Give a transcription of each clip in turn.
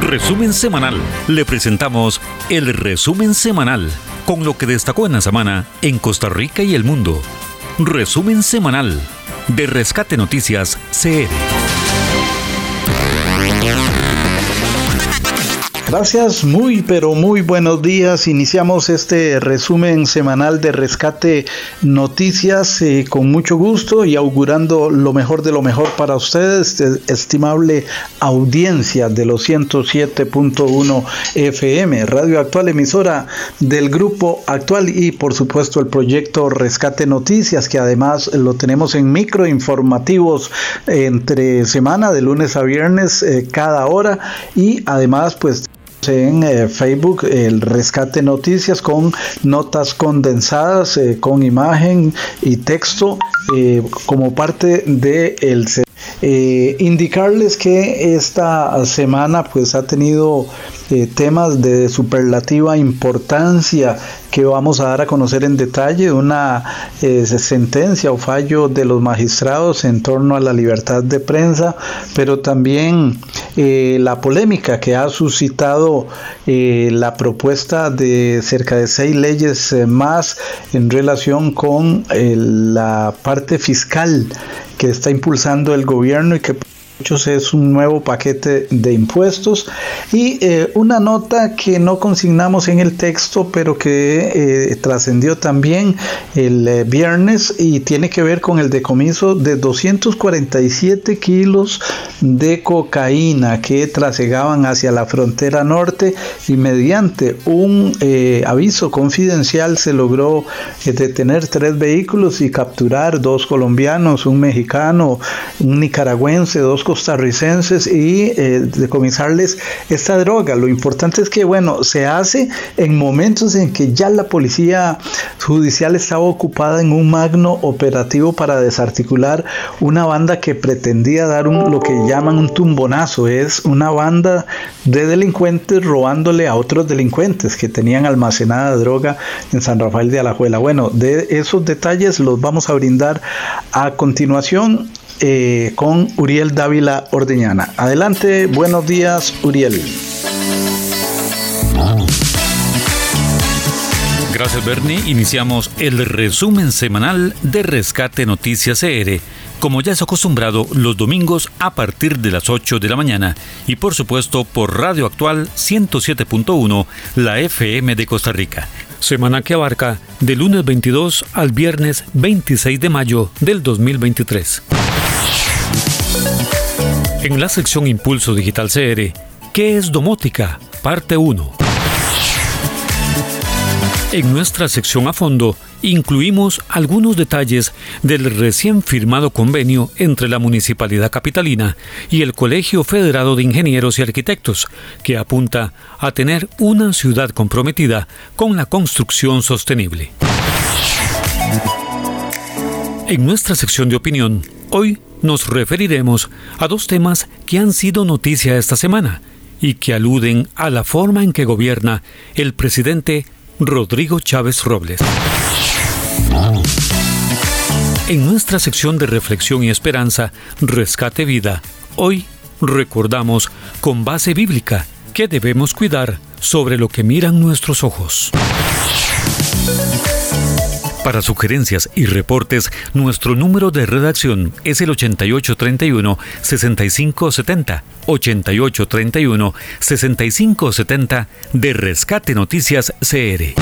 Resumen semanal. Le presentamos el resumen semanal con lo que destacó en la semana en Costa Rica y el mundo. Resumen semanal de Rescate Noticias CR. Gracias, muy pero muy buenos días. Iniciamos este resumen semanal de Rescate Noticias eh, con mucho gusto y augurando lo mejor de lo mejor para ustedes, estimable audiencia de los 107.1 FM, Radio Actual, emisora del Grupo Actual y por supuesto el proyecto Rescate Noticias, que además lo tenemos en microinformativos entre semana, de lunes a viernes, eh, cada hora y además pues en eh, Facebook el Rescate Noticias con notas condensadas, eh, con imagen y texto eh, como parte de el indicarles que esta semana pues ha tenido temas de superlativa importancia que vamos a dar a conocer en detalle, una eh, sentencia o fallo de los magistrados en torno a la libertad de prensa, pero también eh, la polémica que ha suscitado eh, la propuesta de cerca de seis leyes más en relación con la parte fiscal que está impulsando el gobierno y que es un nuevo paquete de impuestos. Y eh, una nota que no consignamos en el texto pero que eh, trascendió también el eh, viernes y tiene que ver con el decomiso de 247 kilos de cocaína que trasegaban hacia la frontera norte y mediante un aviso confidencial se logró detener tres vehículos y capturar dos colombianos, un mexicano, un nicaragüense, dos costarricenses y eh, decomisarles esta droga. Lo importante es que, bueno, se hace en momentos en que ya la policía judicial estaba ocupada en un magno operativo para desarticular una banda que pretendía dar un, lo que llaman un tumbonazo. Es una banda de delincuentes robándole a otros delincuentes que tenían almacenada droga en San Rafael de Alajuela. Bueno, de esos detalles los vamos a brindar a continuación eh, con Uriel Dávila Ordeñana. Adelante, buenos días, Uriel. Gracias, Bernie. Iniciamos el resumen semanal de Rescate Noticias CR, como ya es acostumbrado los domingos a partir de las 8 de la mañana y por supuesto por Radio Actual 107.1, la FM de Costa Rica. Semana que abarca de lunes 22 al viernes 26 de mayo del 2023. En la sección Impulso Digital CR, ¿qué es domótica? Parte 1. En nuestra sección a fondo incluimos algunos detalles del recién firmado convenio entre la Municipalidad Capitalina y el Colegio Federado de Ingenieros y Arquitectos, que apunta a tener una ciudad comprometida con la construcción sostenible. En nuestra sección de opinión, hoy nos referiremos a dos temas que han sido noticia esta semana y que aluden a la forma en que gobierna el presidente Rodrigo Chávez Robles. En nuestra sección de reflexión y esperanza, Rescate Vida, hoy recordamos con base bíblica que debemos cuidar sobre lo que miran nuestros ojos. Para sugerencias y reportes, nuestro número de redacción es el 8831-6570. 8831-6570 de Rescate Noticias CR.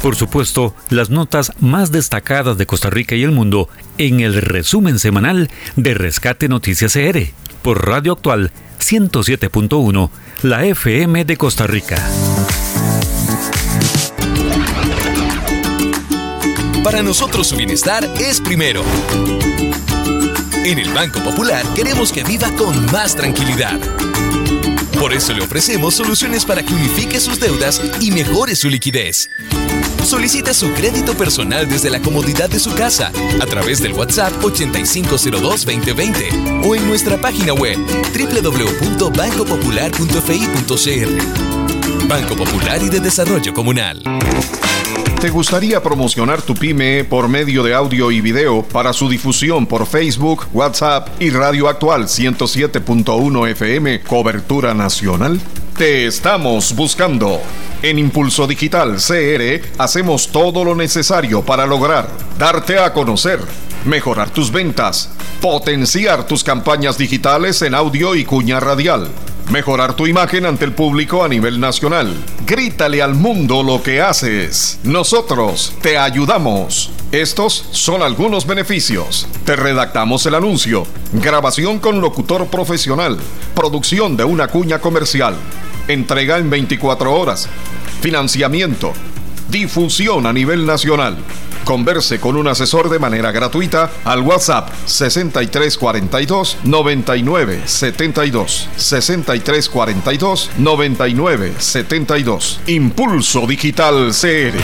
Por supuesto, las notas más destacadas de Costa Rica y el mundo en el resumen semanal de Rescate Noticias CR por Radio Actual 107.1, la FM de Costa Rica. Para nosotros su bienestar es primero. En el Banco Popular queremos que viva con más tranquilidad. Por eso le ofrecemos soluciones para que unifique sus deudas y mejore su liquidez. Solicita su crédito personal desde la comodidad de su casa a través del WhatsApp 8502-2020 o en nuestra página web www.bancopopular.fi.cr. Banco Popular y de Desarrollo Comunal. ¿Te gustaría promocionar tu pyme por medio de audio y video para su difusión por Facebook, WhatsApp y Radio Actual 107.1 FM, cobertura nacional? Te estamos buscando. En Impulso Digital CR hacemos todo lo necesario para lograr darte a conocer, mejorar tus ventas, potenciar tus campañas digitales en audio y cuña radial Mejorar tu imagen ante el público a nivel nacional. Grítale al mundo lo que haces. Nosotros te ayudamos. Estos son algunos beneficios. Te redactamos el anuncio. Grabación con locutor profesional. Producción de una cuña comercial. Entrega en 24 horas. Financiamiento. Difusión a nivel nacional Converse con un asesor de manera gratuita al WhatsApp 6342 9972 6342 9972 Impulso Digital CR.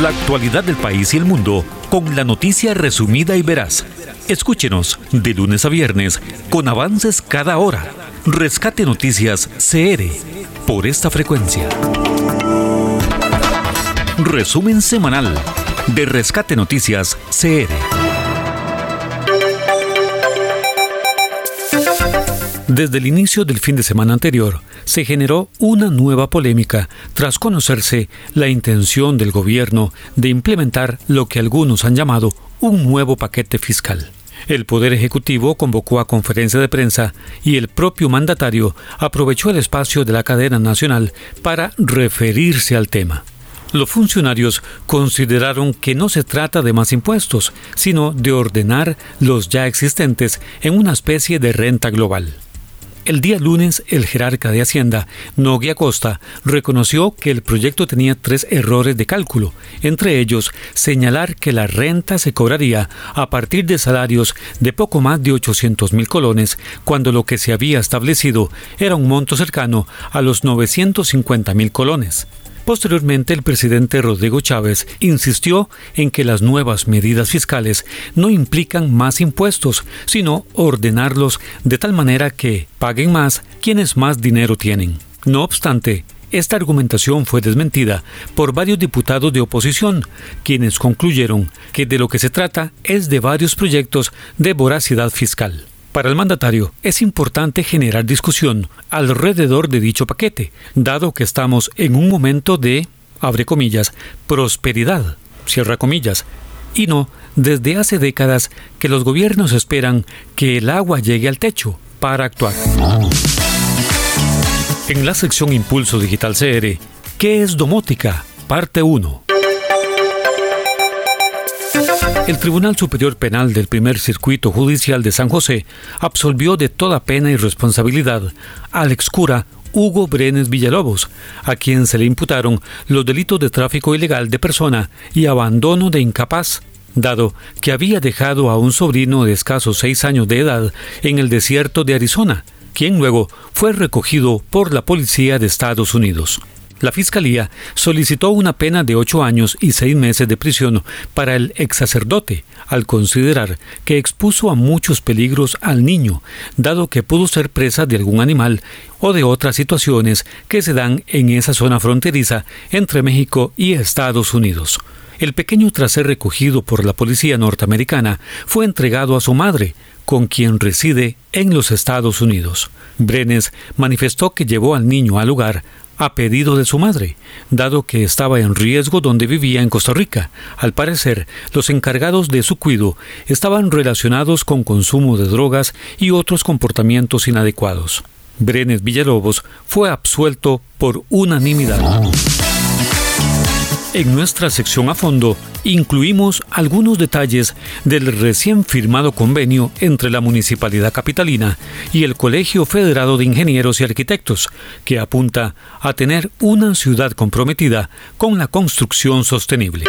La actualidad del país y el mundo con la noticia resumida y veraz. Escúchenos de lunes a viernes con avances cada hora. Rescate Noticias CR por esta frecuencia. Resumen semanal de Rescate Noticias CR. Desde el inicio del fin de semana anterior, se generó una nueva polémica tras conocerse la intención del gobierno de implementar lo que algunos han llamado un nuevo paquete fiscal. El Poder Ejecutivo convocó a conferencia de prensa y el propio mandatario aprovechó el espacio de la cadena nacional para referirse al tema. Los funcionarios consideraron que no se trata de más impuestos, sino de ordenar los ya existentes en una especie de renta global. El día lunes, el jerarca de Hacienda, Nogui Acosta, reconoció que el proyecto tenía tres errores de cálculo, entre ellos señalar que la renta se cobraría a partir de salarios de poco más de 800 mil colones, cuando lo que se había establecido era un monto cercano a los 950 mil colones. Posteriormente, el presidente Rodrigo Chávez insistió en que las nuevas medidas fiscales no implican más impuestos, sino ordenarlos de tal manera que paguen más quienes más dinero tienen. No obstante, esta argumentación fue desmentida por varios diputados de oposición, quienes concluyeron que de lo que se trata es de varios proyectos de voracidad fiscal. Para el mandatario es importante generar discusión alrededor de dicho paquete, dado que estamos en un momento de, abre comillas, prosperidad, cierra comillas, y no desde hace décadas que los gobiernos esperan que el agua llegue al techo para actuar. En la sección Impulso Digital CR, ¿qué es domótica? Parte 1. El Tribunal Superior Penal del Primer Circuito Judicial de San José absolvió de toda pena y responsabilidad al excura Hugo Brenes Villalobos, a quien se le imputaron los delitos de tráfico ilegal de persona y abandono de incapaz, dado que había dejado a un sobrino de escasos seis años de edad en el desierto de Arizona, quien luego fue recogido por la policía de Estados Unidos. La Fiscalía solicitó una pena de ocho años y seis meses de prisión para el ex sacerdote, al considerar que expuso a muchos peligros al niño, dado que pudo ser presa de algún animal o de otras situaciones que se dan en esa zona fronteriza entre México y Estados Unidos. El pequeño tras ser recogido por la policía norteamericana fue entregado a su madre, con quien reside en los Estados Unidos. Brenes manifestó que llevó al niño al lugar a pedido de su madre, dado que estaba en riesgo donde vivía en Costa Rica. Al parecer, los encargados de su cuido estaban relacionados con consumo de drogas y otros comportamientos inadecuados. Brenes Villalobos fue absuelto por unanimidad. En nuestra sección a fondo incluimos algunos detalles del recién firmado convenio entre la Municipalidad Capitalina y el Colegio Federado de Ingenieros y Arquitectos, que apunta a tener una ciudad comprometida con la construcción sostenible.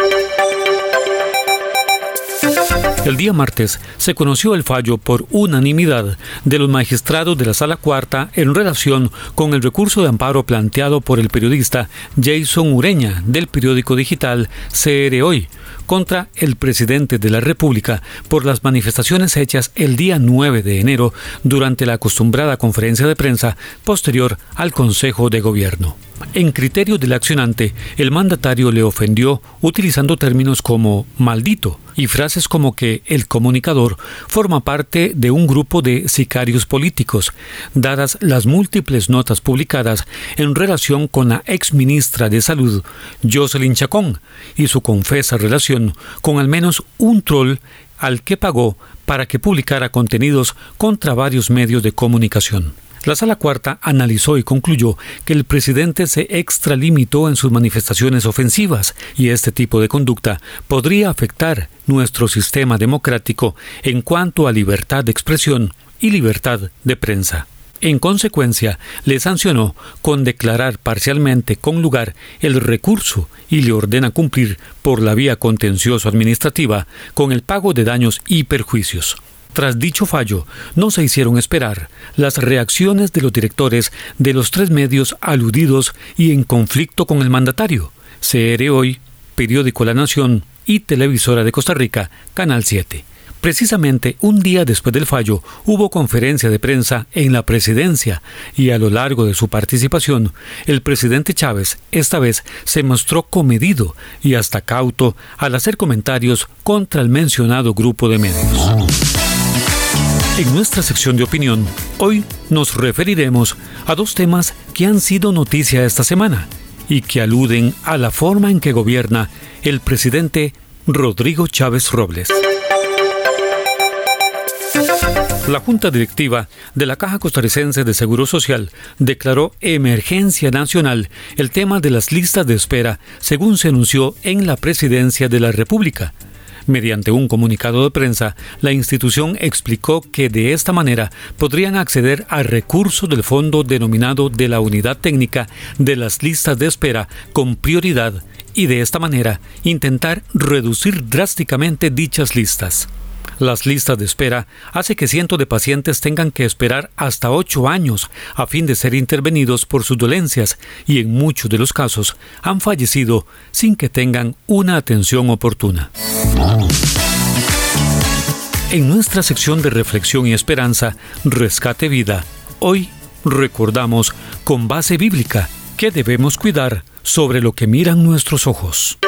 El día martes se conoció el fallo por unanimidad de los magistrados de la Sala Cuarta en relación con el recurso de amparo planteado por el periodista Jason Ureña del periódico digital CR Hoy contra el presidente de la República por las manifestaciones hechas el día 9 de enero durante la acostumbrada conferencia de prensa posterior al Consejo de Gobierno. En criterio del accionante, el mandatario le ofendió utilizando términos como maldito y frases como que el comunicador forma parte de un grupo de sicarios políticos, dadas las múltiples notas publicadas en relación con la ex ministra de Salud, Jocelyn Chacón, y su confesa relación con al menos un troll al que pagó para que publicara contenidos contra varios medios de comunicación. La sala cuarta analizó y concluyó que el presidente se extralimitó en sus manifestaciones ofensivas y este tipo de conducta podría afectar nuestro sistema democrático en cuanto a libertad de expresión y libertad de prensa. En consecuencia, le sancionó con declarar parcialmente con lugar el recurso y le ordena cumplir por la vía contencioso administrativa con el pago de daños y perjuicios. Tras dicho fallo, no se hicieron esperar las reacciones de los directores de los tres medios aludidos y en conflicto con el mandatario, CR Hoy, Periódico La Nación y Televisora de Costa Rica, Canal 7. Precisamente un día después del fallo hubo conferencia de prensa en la presidencia y a lo largo de su participación el presidente Chávez esta vez se mostró comedido y hasta cauto al hacer comentarios contra el mencionado grupo de medios. En nuestra sección de opinión, hoy nos referiremos a dos temas que han sido noticia esta semana y que aluden a la forma en que gobierna el presidente Rodrigo Chávez Robles. La Junta Directiva de la Caja Costarricense de Seguro Social declaró emergencia nacional el tema de las listas de espera, según se anunció en la Presidencia de la República Mediante un comunicado de prensa, la institución explicó que de esta manera podrían acceder a recursos del fondo denominado de la unidad técnica de las listas de espera con prioridad y de esta manera intentar reducir drásticamente dichas listas. Las listas de espera hace que cientos de pacientes tengan que esperar hasta ocho años a fin de ser intervenidos por sus dolencias y en muchos de los casos han fallecido sin que tengan una atención oportuna. En nuestra sección de reflexión y esperanza, Rescate Vida, hoy recordamos con base bíblica que debemos cuidar sobre lo que miran nuestros ojos.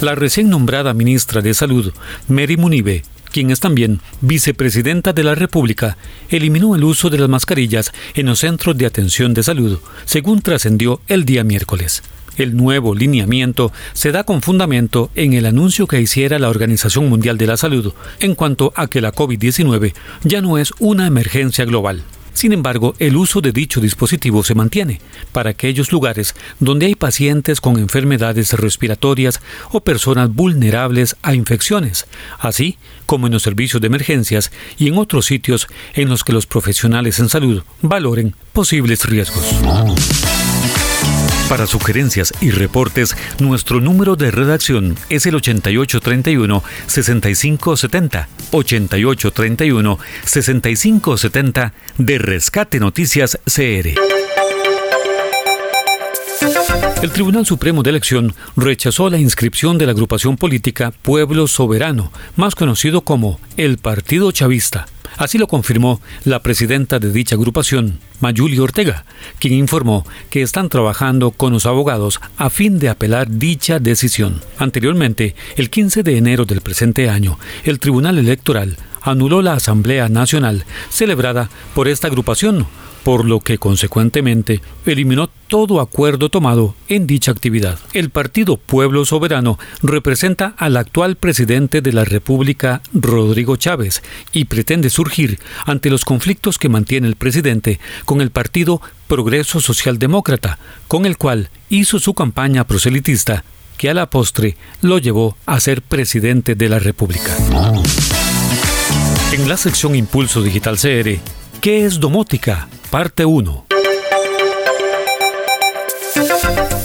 La recién nombrada ministra de Salud, Mary Munibe, quien es también vicepresidenta de la República, eliminó el uso de las mascarillas en los centros de atención de salud, según trascendió el día miércoles. El nuevo lineamiento se da con fundamento en el anuncio que hiciera la Organización Mundial de la Salud en cuanto a que la COVID-19 ya no es una emergencia global. Sin embargo, el uso de dicho dispositivo se mantiene para aquellos lugares donde hay pacientes con enfermedades respiratorias o personas vulnerables a infecciones, así como en los servicios de emergencias y en otros sitios en los que los profesionales en salud valoren posibles riesgos. Para sugerencias y reportes, nuestro número de redacción es el 8831-6570. 8831-6570 de Rescate Noticias CR. El Tribunal Supremo de Elección rechazó la inscripción de la agrupación política Pueblo Soberano, más conocido como el Partido Chavista Así lo confirmó la presidenta de dicha agrupación, Mayuli Ortega, quien informó que están trabajando con los abogados a fin de apelar dicha decisión. Anteriormente, el 15 de enero del presente año, el Tribunal Electoral anuló la Asamblea Nacional celebrada por esta agrupación por lo que consecuentemente eliminó todo acuerdo tomado en dicha actividad. El partido Pueblo Soberano representa al actual presidente de la República, Rodrigo Chávez, y pretende surgir ante los conflictos que mantiene el presidente con el partido Progreso Social Demócrata, con el cual hizo su campaña proselitista que a la postre lo llevó a ser presidente de la República. En la sección Impulso Digital CR, ¿qué es domótica? Parte 1.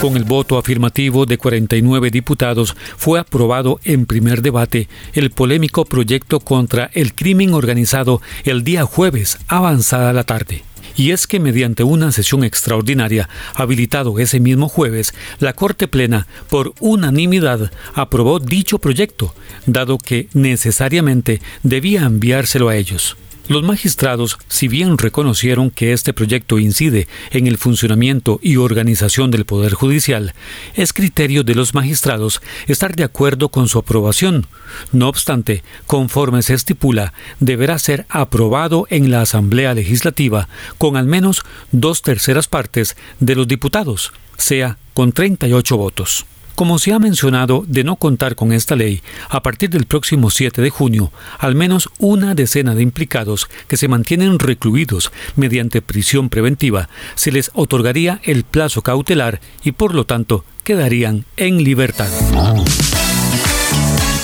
Con el voto afirmativo de 49 diputados fue aprobado en primer debate el polémico proyecto contra el crimen organizado el día jueves, avanzada la tarde. Y es que mediante una sesión extraordinaria, habilitado ese mismo jueves, la Corte Plena, por unanimidad, aprobó dicho proyecto, dado que necesariamente debía enviárselo a ellos. Los magistrados, si bien reconocieron que este proyecto incide en el funcionamiento y organización del Poder Judicial, es criterio de los magistrados estar de acuerdo con su aprobación. No obstante, conforme se estipula, deberá ser aprobado en la Asamblea Legislativa con al menos dos terceras partes de los diputados, sea con 38 votos. Como se ha mencionado, de no contar con esta ley, a partir del próximo 7 de junio, al menos una decena de implicados que se mantienen recluidos mediante prisión preventiva, se les otorgaría el plazo cautelar y por lo tanto quedarían en libertad.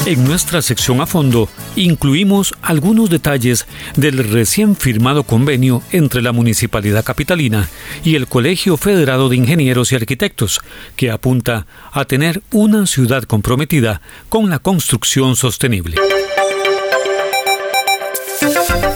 En nuestra sección a fondo incluimos algunos detalles del recién firmado convenio entre la Municipalidad Capitalina y el Colegio Federado de Ingenieros y Arquitectos, que apunta a tener una ciudad comprometida con la construcción sostenible.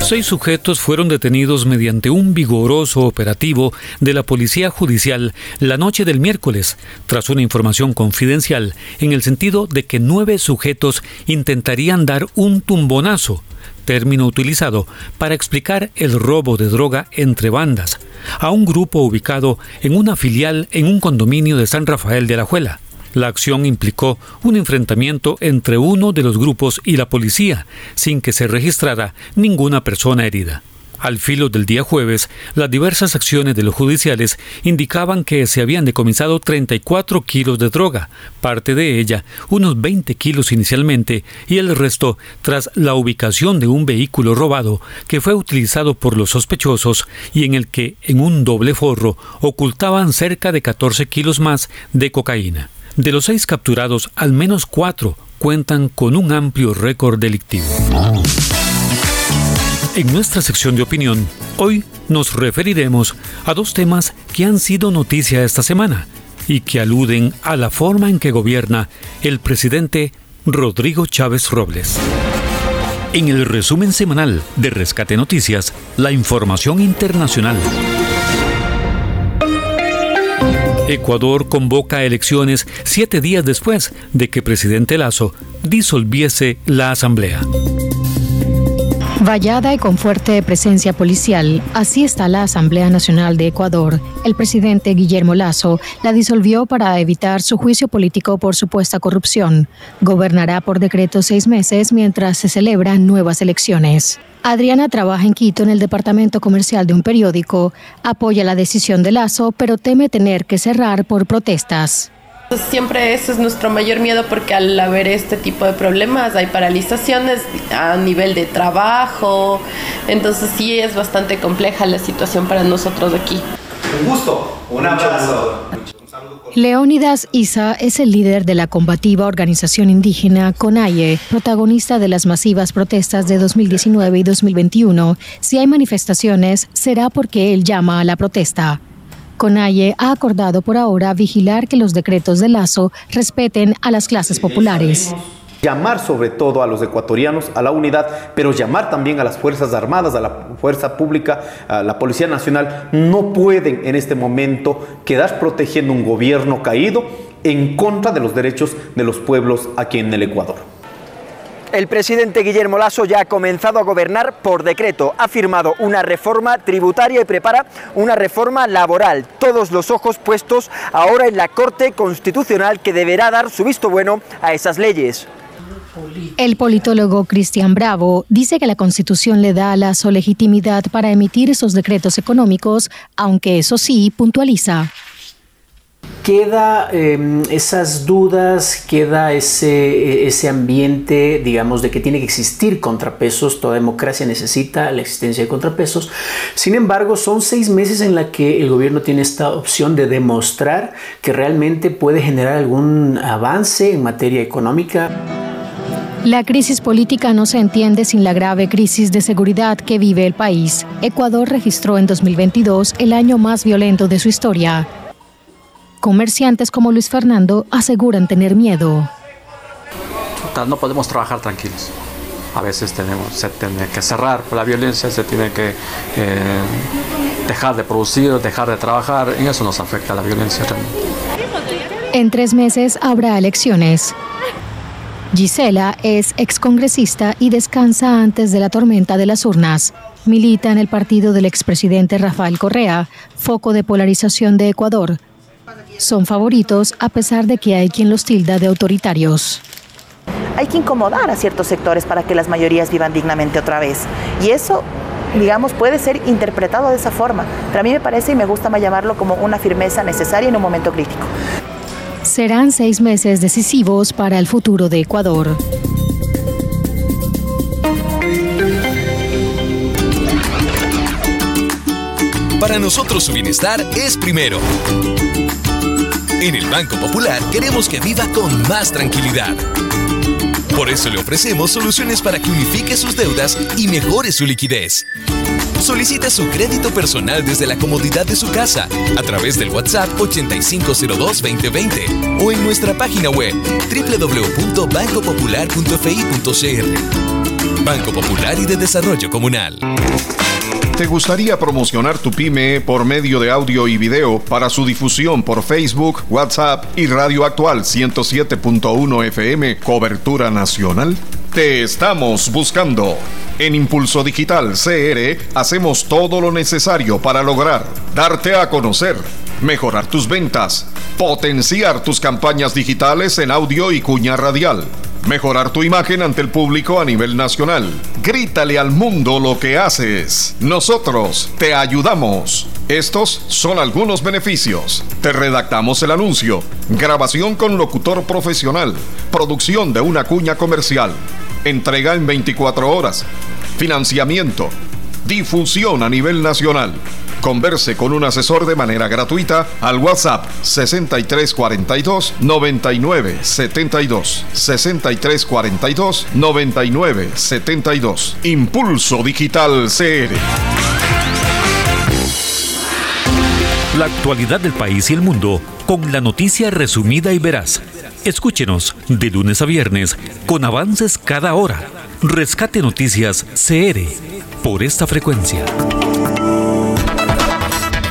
Seis sujetos fueron detenidos mediante un vigoroso operativo de la Policía Judicial la noche del miércoles, tras una información confidencial en el sentido de que nueve sujetos intentarían dar un tumbonazo, término utilizado para explicar el robo de droga entre bandas, a un grupo ubicado en una filial en un condominio de San Rafael de Alajuela. La acción implicó un enfrentamiento entre uno de los grupos y la policía, sin que se registrara ninguna persona herida. Al filo del día jueves, las diversas acciones de los judiciales indicaban que se habían decomisado 34 kilos de droga, parte de ella, unos 20 kilos inicialmente, y el resto tras la ubicación de un vehículo robado que fue utilizado por los sospechosos y en el que, en un doble forro, ocultaban cerca de 14 kilos más de cocaína. De los seis capturados, al menos cuatro cuentan con un amplio récord delictivo. En nuestra sección de opinión, hoy nos referiremos a dos temas que han sido noticia esta semana y que aluden a la forma en que gobierna el presidente Rodrigo Chávez Robles. En el resumen semanal de Rescate Noticias, la información internacional. Ecuador convoca elecciones siete días después de que presidente Lazo disolviese la Asamblea. Vallada y con fuerte presencia policial, así está la Asamblea Nacional de Ecuador. El presidente Guillermo Lazo la disolvió para evitar su juicio político por supuesta corrupción. Gobernará por decreto seis meses mientras se celebran nuevas elecciones. Adriana trabaja en Quito en el departamento comercial de un periódico. Apoya la decisión de Lazo, pero teme tener que cerrar por protestas. Siempre ese es nuestro mayor miedo porque al haber este tipo de problemas hay paralizaciones a nivel de trabajo, entonces sí es bastante compleja la situación para nosotros aquí. Un gusto, un abrazo. Leónidas Isa es el líder de la combativa organización indígena CONAIE, protagonista de las masivas protestas de 2019 y 2021. Si hay manifestaciones, será porque él llama a la protesta. CONAIE ha acordado por ahora vigilar que los decretos de Lazo respeten a las clases populares llamar sobre todo a los ecuatorianos a la unidad, pero llamar también a las Fuerzas Armadas, a la Fuerza Pública, a la Policía Nacional, no pueden en este momento quedar protegiendo un gobierno caído en contra de los derechos de los pueblos aquí en el Ecuador. El presidente Guillermo Lasso ya ha comenzado a gobernar por decreto, ha firmado una reforma tributaria y prepara una reforma laboral. Todos los ojos puestos ahora en la Corte Constitucional que deberá dar su visto bueno a esas leyes. El politólogo Cristian Bravo dice que la Constitución le da a la legitimidad para emitir esos decretos económicos, aunque eso sí puntualiza. Queda em, esas dudas, queda ese, ese ambiente, digamos, de que tiene que existir contrapesos, toda democracia necesita la existencia de contrapesos. Sin embargo, son seis meses en la que el gobierno tiene esta opción de demostrar que realmente puede generar algún avance en materia económica. La crisis política no se entiende sin la grave crisis de seguridad que vive el país. Ecuador registró en 2022 el año más violento de su historia. Comerciantes como Luis Fernando aseguran tener miedo. No podemos trabajar tranquilos. A veces tenemos, se tiene que cerrar por la violencia, se tiene que eh, dejar de producir, dejar de trabajar. En eso nos afecta la violencia En tres meses habrá elecciones. Gisela es excongresista y descansa antes de la tormenta de las urnas. Milita en el partido del expresidente Rafael Correa, foco de polarización de Ecuador. Son favoritos a pesar de que hay quien los tilda de autoritarios hay que incomodar a ciertos sectores para que las mayorías vivan dignamente otra vez. Y eso digamos, puede ser interpretado de esa forma. Pero a mí me parece y me gusta más llamarlo como una firmeza necesaria en un momento crítico. Serán seis meses decisivos para el futuro de Ecuador. Para nosotros su bienestar es primero. En el Banco Popular queremos que viva con más tranquilidad. Por eso le ofrecemos soluciones para que unifique sus deudas y mejore su liquidez. Solicita su crédito personal desde la comodidad de su casa a través del WhatsApp 8502-2020 o en nuestra página web www.bancopopular.fi.cr. Banco Popular y de Desarrollo Comunal. ¿Te gustaría promocionar tu pyme por medio de audio y video para su difusión por Facebook, WhatsApp y Radio Actual 107.1 FM, cobertura nacional? Te estamos buscando. En Impulso Digital CR hacemos todo lo necesario para lograr darte a conocer, mejorar tus ventas, potenciar tus campañas digitales en audio y cuña radial mejorar tu imagen ante el público a nivel nacional. Grítale al mundo lo que haces. Nosotros te ayudamos. Estos son algunos beneficios. Te redactamos el anuncio, grabación con locutor profesional, producción de una cuña comercial, entrega en 24 horas, financiamiento, difusión a nivel nacional Converse con un asesor de manera gratuita al WhatsApp 6342 9972 6342 9972 Impulso Digital CR. La actualidad del país y el mundo con la noticia resumida y veraz. Escúchenos de lunes a viernes con avances cada hora. Rescate Noticias CR por esta frecuencia.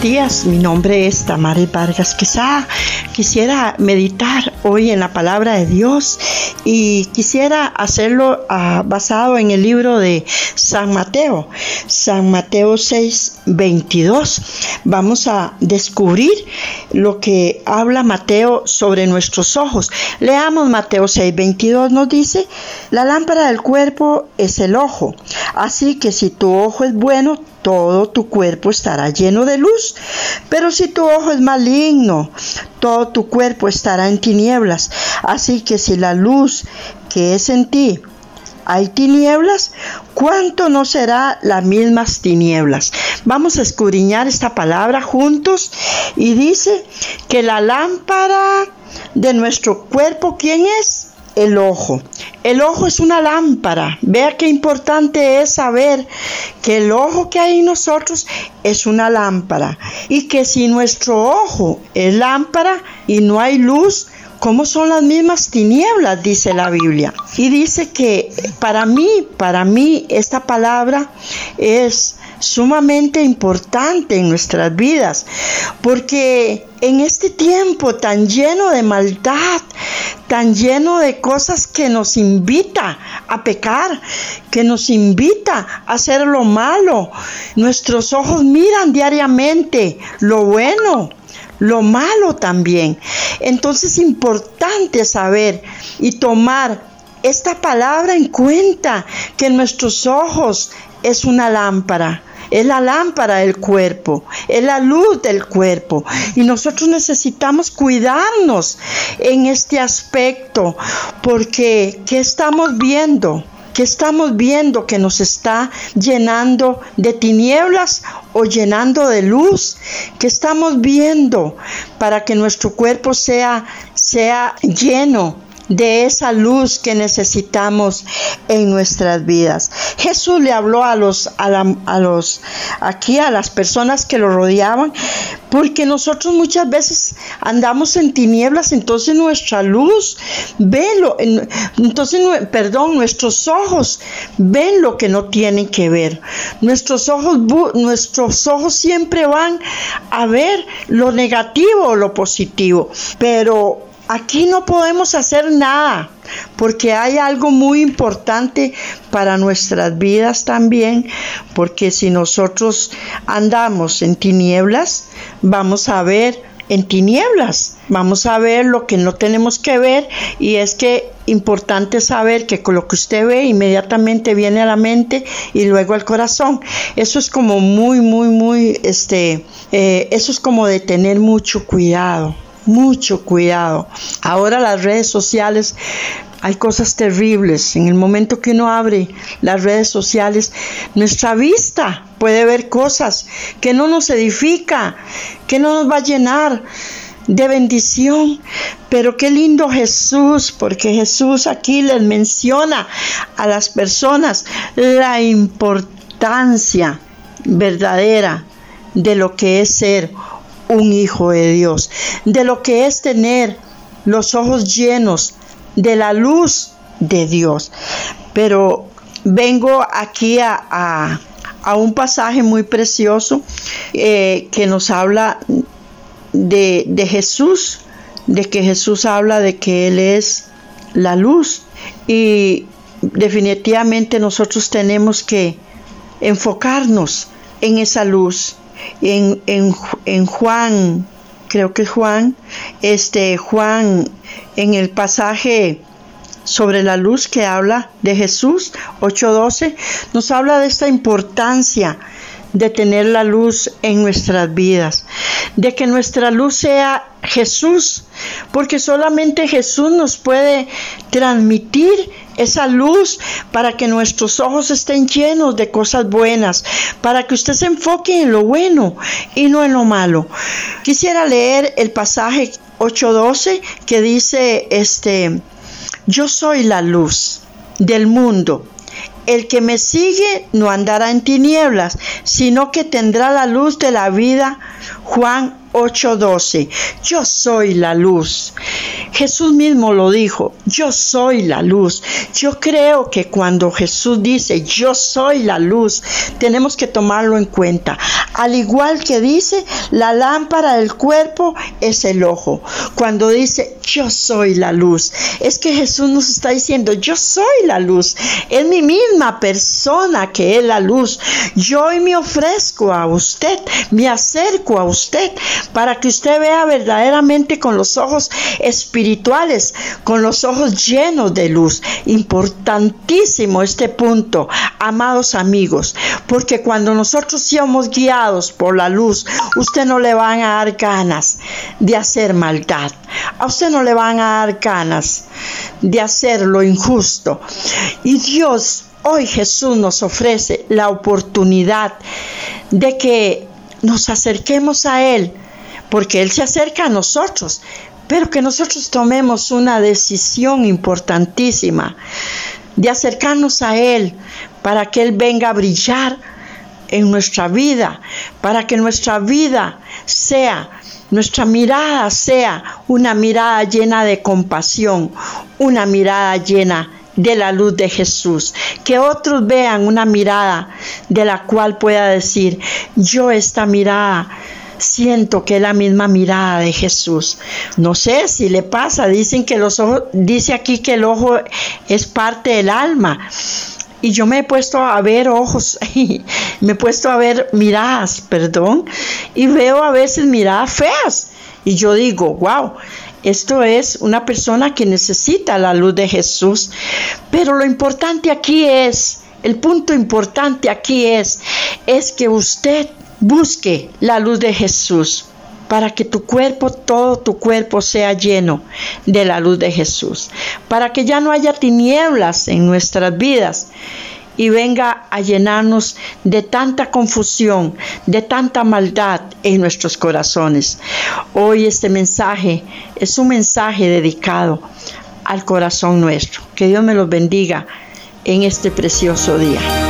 Buenos días, mi nombre es Tamara Vargas Quesada. Quisiera meditar hoy en la palabra de Dios y quisiera hacerlo ah, basado en el libro de San Mateo, San Mateo 6, 22. Vamos a descubrir lo que habla Mateo sobre nuestros ojos. Leamos Mateo 6, 22, nos dice, la lámpara del cuerpo es el ojo, así que si tu ojo es bueno, todo tu cuerpo estará lleno de luz. Pero si tu ojo es maligno, todo tu cuerpo estará en tinieblas. Así que si la luz que es en ti hay tinieblas, ¿cuánto no será las mismas tinieblas? Vamos a escudriñar esta palabra juntos y dice que la lámpara de nuestro cuerpo, ¿quién es? El ojo. El ojo es una lámpara. Vea qué importante es saber que el ojo que hay en nosotros es una lámpara. Y que si nuestro ojo es lámpara y no hay luz, ¿Cómo son las mismas tinieblas? Dice la Biblia. Y dice que para mí, para mí, esta palabra es sumamente importante en nuestras vidas, porque en este tiempo tan lleno de maldad, tan lleno de cosas que nos invita a pecar, que nos invita a hacer lo malo, nuestros ojos miran diariamente lo bueno, lo malo también. Entonces es importante saber y tomar esta palabra en cuenta, que nuestros ojos es una lámpara. Es la lámpara del cuerpo, es la luz del cuerpo. Y nosotros necesitamos cuidarnos en este aspecto, porque ¿qué estamos viendo? ¿Qué estamos viendo que nos está llenando de tinieblas o llenando de luz? ¿Qué estamos viendo para que nuestro cuerpo sea sea lleno de esa luz que necesitamos en nuestras vidas. Jesús le habló a los, a, los, aquí a las personas que lo rodeaban, porque nosotros muchas veces andamos en tinieblas, entonces nuestra luz ven lo, entonces, perdón, nuestros ojos ven lo que no tienen que ver. Nuestros ojos, nuestros ojos siempre van a ver lo negativo o lo positivo, pero Aquí no podemos hacer nada porque hay algo muy importante para nuestras vidas también, porque si nosotros andamos en tinieblas, vamos a ver en tinieblas. Vamos a ver lo que no tenemos que ver y es que importante saber que con lo que usted ve inmediatamente viene a la mente y luego al corazón. Eso es como muy, muy, muy, este, eh, eso es como de tener mucho cuidado mucho cuidado. Ahora las redes sociales hay cosas terribles. En el momento que uno abre las redes sociales, nuestra vista puede ver cosas que no nos edifica, que no nos va a llenar de bendición. Pero qué lindo Jesús, porque Jesús aquí les menciona a las personas la importancia verdadera de lo que es ser un hijo de Dios, de lo que es tener los ojos llenos de la luz de Dios. Pero vengo aquí a, un pasaje muy precioso eh, que nos habla de, de Jesús, de que Jesús habla de que Él es la luz y definitivamente nosotros tenemos que enfocarnos en esa luz en, en, Juan, creo que Juan, este Juan, en el pasaje sobre la luz que habla de Jesús 8:12, nos habla de esta importancia de tener la luz en nuestras vidas, de que nuestra luz sea Jesús, porque solamente Jesús nos puede transmitir esa luz para que nuestros ojos estén llenos de cosas buenas, para que usted se enfoque en lo bueno y no en lo malo. Quisiera leer el pasaje 8:12 que dice este yo soy la luz del mundo. El que me sigue no andará en tinieblas, sino que tendrá la luz de la vida. Juan 8:12. Yo soy la luz. Jesús mismo lo dijo, yo soy la luz. Yo creo que cuando Jesús dice, yo soy la luz, tenemos que tomarlo en cuenta. Al igual que dice, la lámpara del cuerpo es el ojo. Cuando dice, yo soy la luz, es que Jesús nos está diciendo, yo soy la luz. Es mi misma persona que es la luz. Yo hoy me ofrezco a usted, me acerco a usted para que usted vea verdaderamente con los ojos espirituales, con los ojos llenos de luz. Importantísimo este punto, amados amigos, porque cuando nosotros somos guiados por la luz, usted no le van a dar ganas de hacer maldad. A usted no le van a dar ganas de hacer lo injusto. Y Dios Hoy Jesús nos ofrece la oportunidad de que nos acerquemos a Él porque Él se acerca a nosotros, pero que nosotros tomemos una decisión importantísima de acercarnos a Él para que Él venga a brillar en nuestra vida, para que nuestra vida sea, nuestra mirada sea una mirada llena de compasión, una mirada llena de la luz de Jesús, que otros vean una mirada de la cual pueda decir, yo esta mirada siento que es la misma mirada de Jesús. No sé si le pasa, dicen que los ojos, dice aquí que el ojo es parte del alma. Y yo me he puesto a ver ojos, me he puesto a ver miradas, perdón, y veo a veces miradas feas. Y yo digo, wow, esto es una persona que necesita la luz de Jesús. Pero lo importante aquí es, el punto importante aquí es, es que usted Busque la luz de Jesús para que tu cuerpo, todo tu cuerpo sea lleno de la luz de Jesús, para que ya no haya tinieblas en nuestras vidas y venga a llenarnos de tanta confusión, de tanta maldad en nuestros corazones. Hoy este mensaje es un mensaje dedicado al corazón nuestro. Que Dios me los bendiga en este precioso día.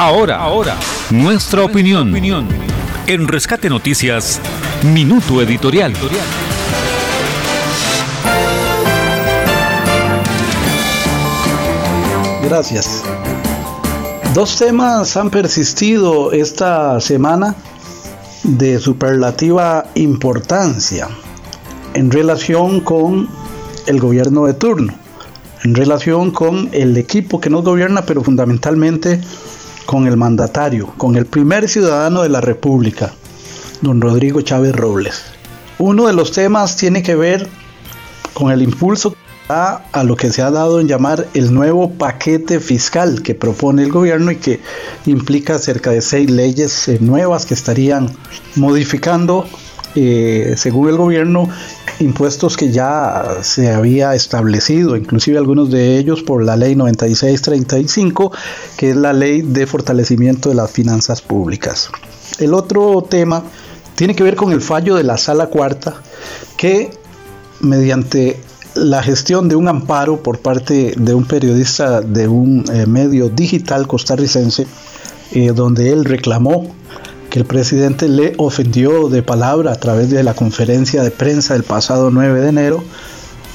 Ahora, ahora, nuestra opinión. En Rescate Noticias, Minuto Editorial. Gracias. Dos temas han persistido esta semana de superlativa importancia en relación con el gobierno de turno, en relación con el equipo que nos gobierna, pero fundamentalmente con el mandatario, con el primer ciudadano de la República, don Rodrigo Chávez Robles. Uno de los temas tiene que ver con el impulso a, a lo que se ha dado en llamar el nuevo paquete fiscal que propone el gobierno y que implica cerca de seis leyes eh, nuevas que estarían modificando, eh, según el gobierno, impuestos que ya se había establecido, inclusive algunos de ellos por la ley 9635, que es la ley de fortalecimiento de las finanzas públicas. El otro tema tiene que ver con el fallo de la sala cuarta, que mediante la gestión de un amparo por parte de un periodista de un eh, medio digital costarricense, eh, donde él reclamó que el presidente le ofendió de palabra a través de la conferencia de prensa del pasado 9 de enero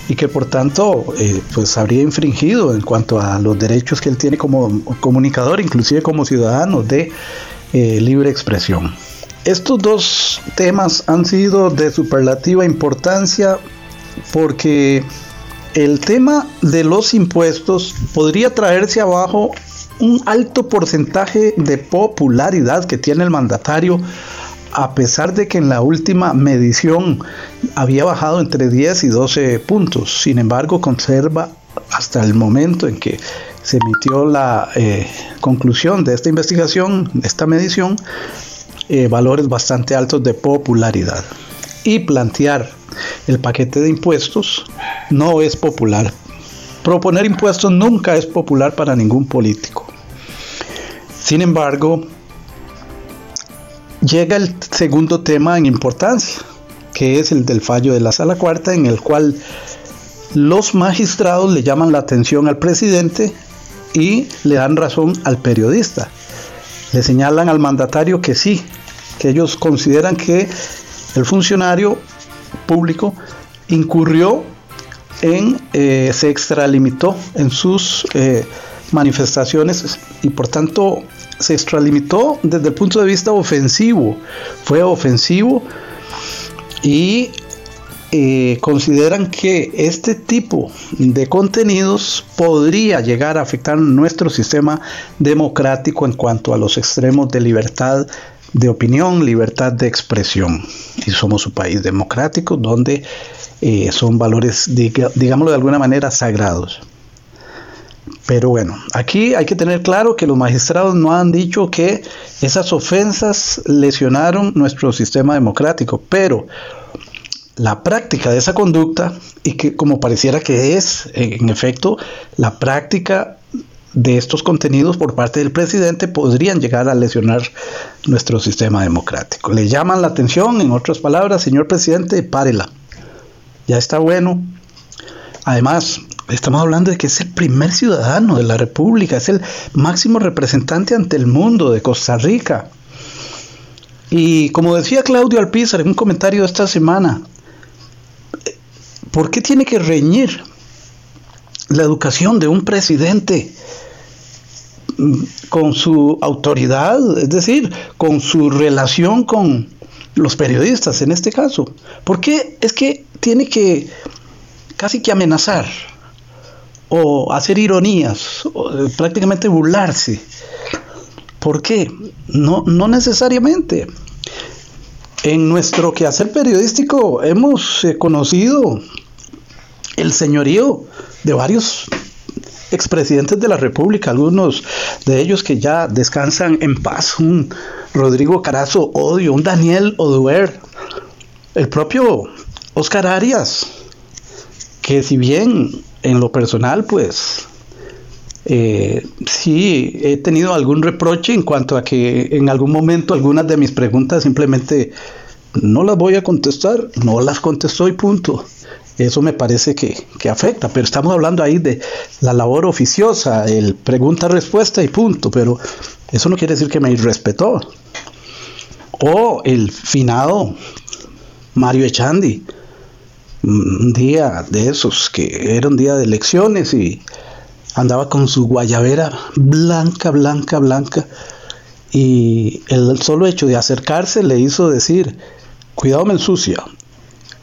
y que por tanto eh, pues habría infringido en cuanto a los derechos que él tiene como comunicador, inclusive como ciudadano de eh, libre expresión. Estos dos temas han sido de superlativa importancia porque el tema de los impuestos podría traerse abajo un alto porcentaje de popularidad que tiene el mandatario, a pesar de que en la última medición había bajado entre 10 y 12 puntos. Sin embargo, conserva hasta el momento en que se emitió la eh, conclusión de esta investigación, de esta medición, eh, valores bastante altos de popularidad. Y plantear el paquete de impuestos no es popular. Proponer impuestos nunca es popular para ningún político. Sin embargo, llega el segundo tema en importancia, que es el del fallo de la sala cuarta, en el cual los magistrados le llaman la atención al presidente y le dan razón al periodista. Le señalan al mandatario que sí, que ellos consideran que el funcionario público incurrió en, eh, se extralimitó en sus eh, manifestaciones y por tanto se extralimitó desde el punto de vista ofensivo. Fue ofensivo y eh, consideran que este tipo de contenidos podría llegar a afectar nuestro sistema democrático en cuanto a los extremos de libertad de opinión, libertad de expresión. Y somos un país democrático donde eh, son valores, digámoslo de alguna manera, sagrados. Pero bueno, aquí hay que tener claro que los magistrados no han dicho que esas ofensas lesionaron nuestro sistema democrático, pero la práctica de esa conducta, y que como pareciera que es, en efecto, la práctica de estos contenidos por parte del presidente podrían llegar a lesionar nuestro sistema democrático. Le llaman la atención, en otras palabras, señor presidente, párela. Ya está bueno. Además, Estamos hablando de que es el primer ciudadano de la República, es el máximo representante ante el mundo de Costa Rica. Y como decía Claudio Alpizar en un comentario de esta semana, ¿por qué tiene que reñir la educación de un presidente con su autoridad, es decir, con su relación con los periodistas en este caso. ¿Por qué es que tiene que casi que amenazar o hacer ironías, o eh, prácticamente burlarse? ¿Por qué? No, no necesariamente. En nuestro quehacer periodístico hemos eh, conocido el señorío de varios expresidentes de la República, algunos de ellos que ya descansan en paz, un Rodrigo Carazo Odio, un Daniel Oduer, el propio Oscar Arias, que si bien en lo personal, pues eh, sí he tenido algún reproche en cuanto a que en algún momento algunas de mis preguntas simplemente no las voy a contestar, no las contestó y punto. Eso me parece que, afecta, pero estamos hablando ahí de la labor oficiosa, el pregunta-respuesta y punto, pero eso no quiere decir que me irrespetó. O el finado Mario Echandi, un día de esos, que era un día de elecciones y andaba con su guayabera blanca, blanca, blanca, y el solo hecho de acercarse le hizo decir, cuidado me ensucia,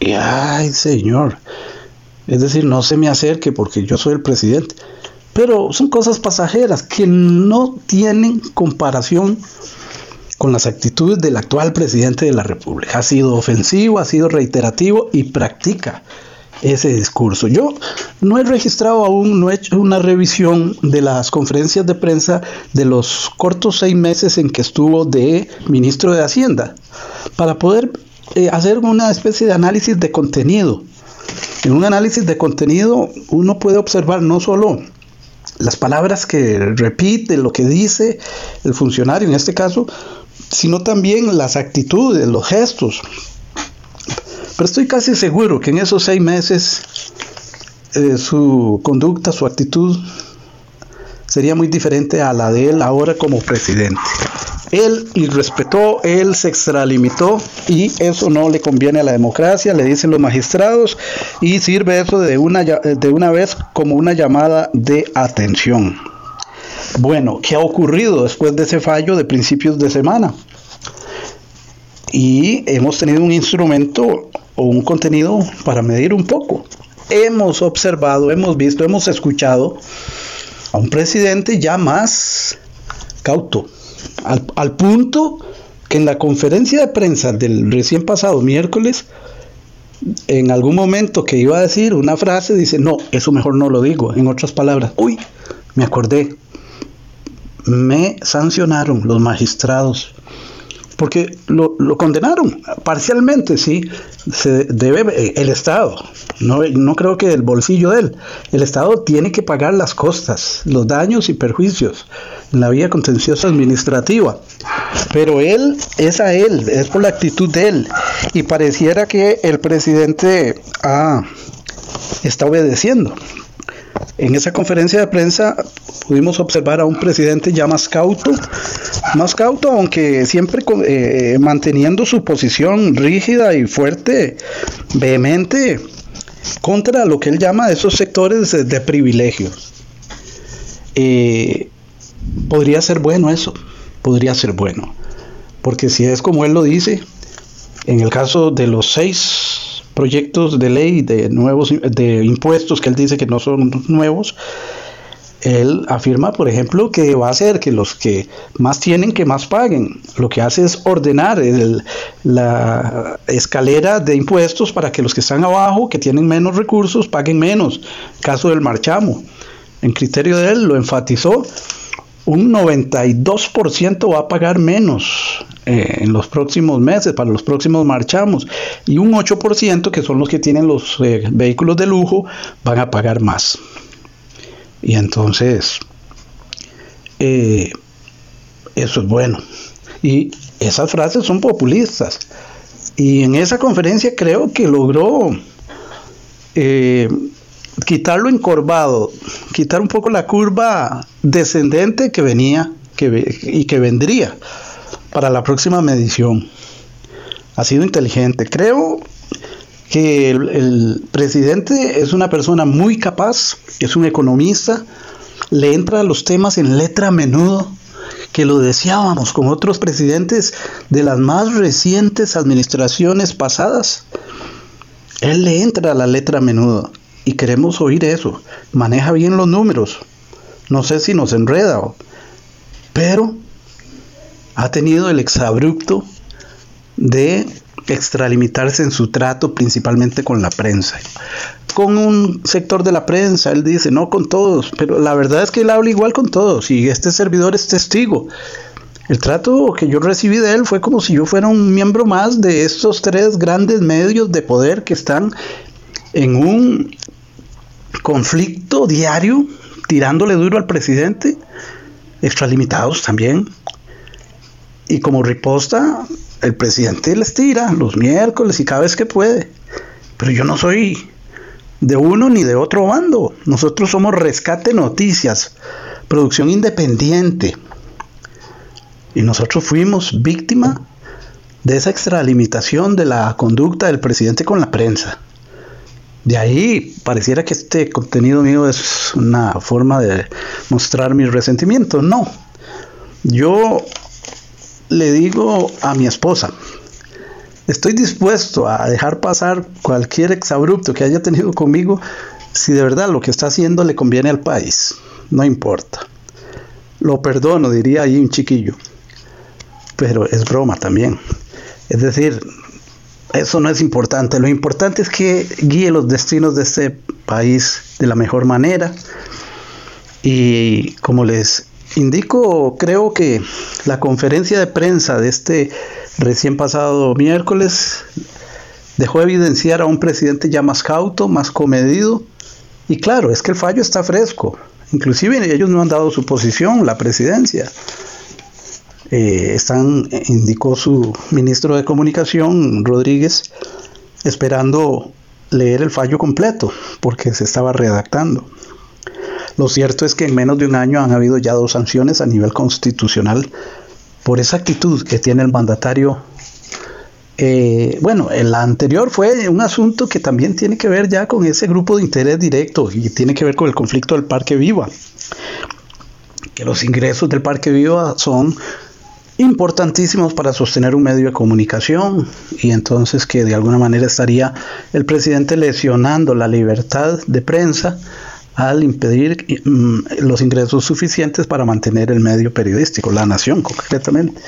y ay, señor. Es decir, no se me acerque porque yo soy el presidente. Pero son cosas pasajeras que no tienen comparación con las actitudes del actual presidente de la República. Ha sido ofensivo, ha sido reiterativo y practica ese discurso. Yo no he registrado aún, no he hecho una revisión de las conferencias de prensa de los cortos seis meses en que estuvo de ministro de Hacienda, para poder eh, hacer una especie de análisis de contenido. En un análisis de contenido uno puede observar no solo las palabras que repite, lo que dice el funcionario en este caso, sino también las actitudes, los gestos. Pero estoy casi seguro que en esos seis meses eh, su conducta, su actitud sería muy diferente a la de él ahora como presidente. Él irrespetó, él se extralimitó y eso no le conviene a la democracia, le dicen los magistrados, y sirve eso de una, de una vez como una llamada de atención. Bueno, ¿qué ha ocurrido después de ese fallo de principios de semana? Y hemos tenido un instrumento o un contenido para medir un poco. Hemos observado, hemos visto, hemos escuchado a un presidente ya más cauto, al, punto que en la conferencia de prensa del recién pasado miércoles, en algún momento que iba a decir una frase, dice, no, eso mejor no lo digo, en otras palabras, uy, me acordé, me sancionaron los magistrados, porque lo, condenaron parcialmente, sí, se debe el Estado, no, no creo que del bolsillo de él, el Estado tiene que pagar las costas, los daños y perjuicios en la vía contenciosa administrativa. Pero él es a él, es por la actitud de él. Y pareciera que el presidente ah, está obedeciendo. En esa conferencia de prensa pudimos observar a un presidente ya más cauto, más cauto, aunque siempre eh, manteniendo su posición rígida y fuerte, vehemente, contra lo que él llama esos sectores de, privilegio. Eh, podría ser bueno eso, podría ser bueno. Porque si es como él lo dice, en el caso de los seis proyectos de ley de nuevos de impuestos que él dice que no son nuevos, él afirma, por ejemplo, que va a hacer que los que más tienen que más paguen. Lo que hace es ordenar la escalera de impuestos para que los que están abajo, que tienen menos recursos, paguen menos. Caso del marchamo. En criterio de él lo enfatizó un 92% va a pagar menos eh, en los próximos meses, para los próximos marchamos, y un 8%, que son los que tienen los eh, vehículos de lujo, van a pagar más. Y entonces, eh, eso es bueno. Y esas frases son populistas. Y en esa conferencia creo que logró quitarlo encorvado, quitar un poco la curva descendente que venía que, y que vendría para la próxima medición. Ha sido inteligente. Creo que el, presidente es una persona muy capaz, es un economista, le entra a los temas en letra a menudo, que lo deseábamos con otros presidentes de las más recientes administraciones pasadas. Él le entra a la letra a menudo y queremos oír eso. Maneja bien los números. No sé si nos enreda, pero ha tenido el exabrupto de extralimitarse en su trato principalmente con la prensa. Con un sector de la prensa, él dice, no con todos, pero la verdad es que él habla igual con todos y este servidor es testigo. El trato que yo recibí de él fue como si yo fuera un miembro más de estos tres grandes medios de poder que están en un conflicto diario, tirándole duro al presidente, extralimitados también. Y como riposta, el presidente les tira los miércoles y cada vez que puede. Pero yo no soy de uno ni de otro bando. Nosotros somos Rescate Noticias, producción independiente. Y nosotros fuimos víctima de esa extralimitación de la conducta del presidente con la prensa. De ahí pareciera que este contenido mío es una forma de mostrar mi resentimiento. No. Yo le digo a mi esposa, estoy dispuesto a dejar pasar cualquier exabrupto que haya tenido conmigo si de verdad lo que está haciendo le conviene al país. No importa. Lo perdono, diría ahí un chiquillo. Pero es broma también. Es decir, eso no es importante. Lo importante es que guíe los destinos de este país de la mejor manera. Y como les indico, creo que la conferencia de prensa de este recién pasado miércoles dejó evidenciar a un presidente ya más cauto, más comedido. Y claro, es que el fallo está fresco. Inclusive ellos no han dado su posición, la presidencia. Eh, están, indicó su ministro de Comunicación, Rodríguez, esperando leer el fallo completo, porque se estaba redactando. Lo cierto es que en menos de un año han habido ya dos sanciones a nivel constitucional por esa actitud que tiene el mandatario. Eh, bueno, el anterior fue un asunto que también tiene que ver ya con ese grupo de interés directo y tiene que ver con el conflicto del Parque Viva. Que los ingresos del Parque Viva son importantísimos para sostener un medio de comunicación y entonces que de alguna manera estaría el presidente lesionando la libertad de prensa al impedir mm, los ingresos suficientes para mantener el medio periodístico, la nación concretamente.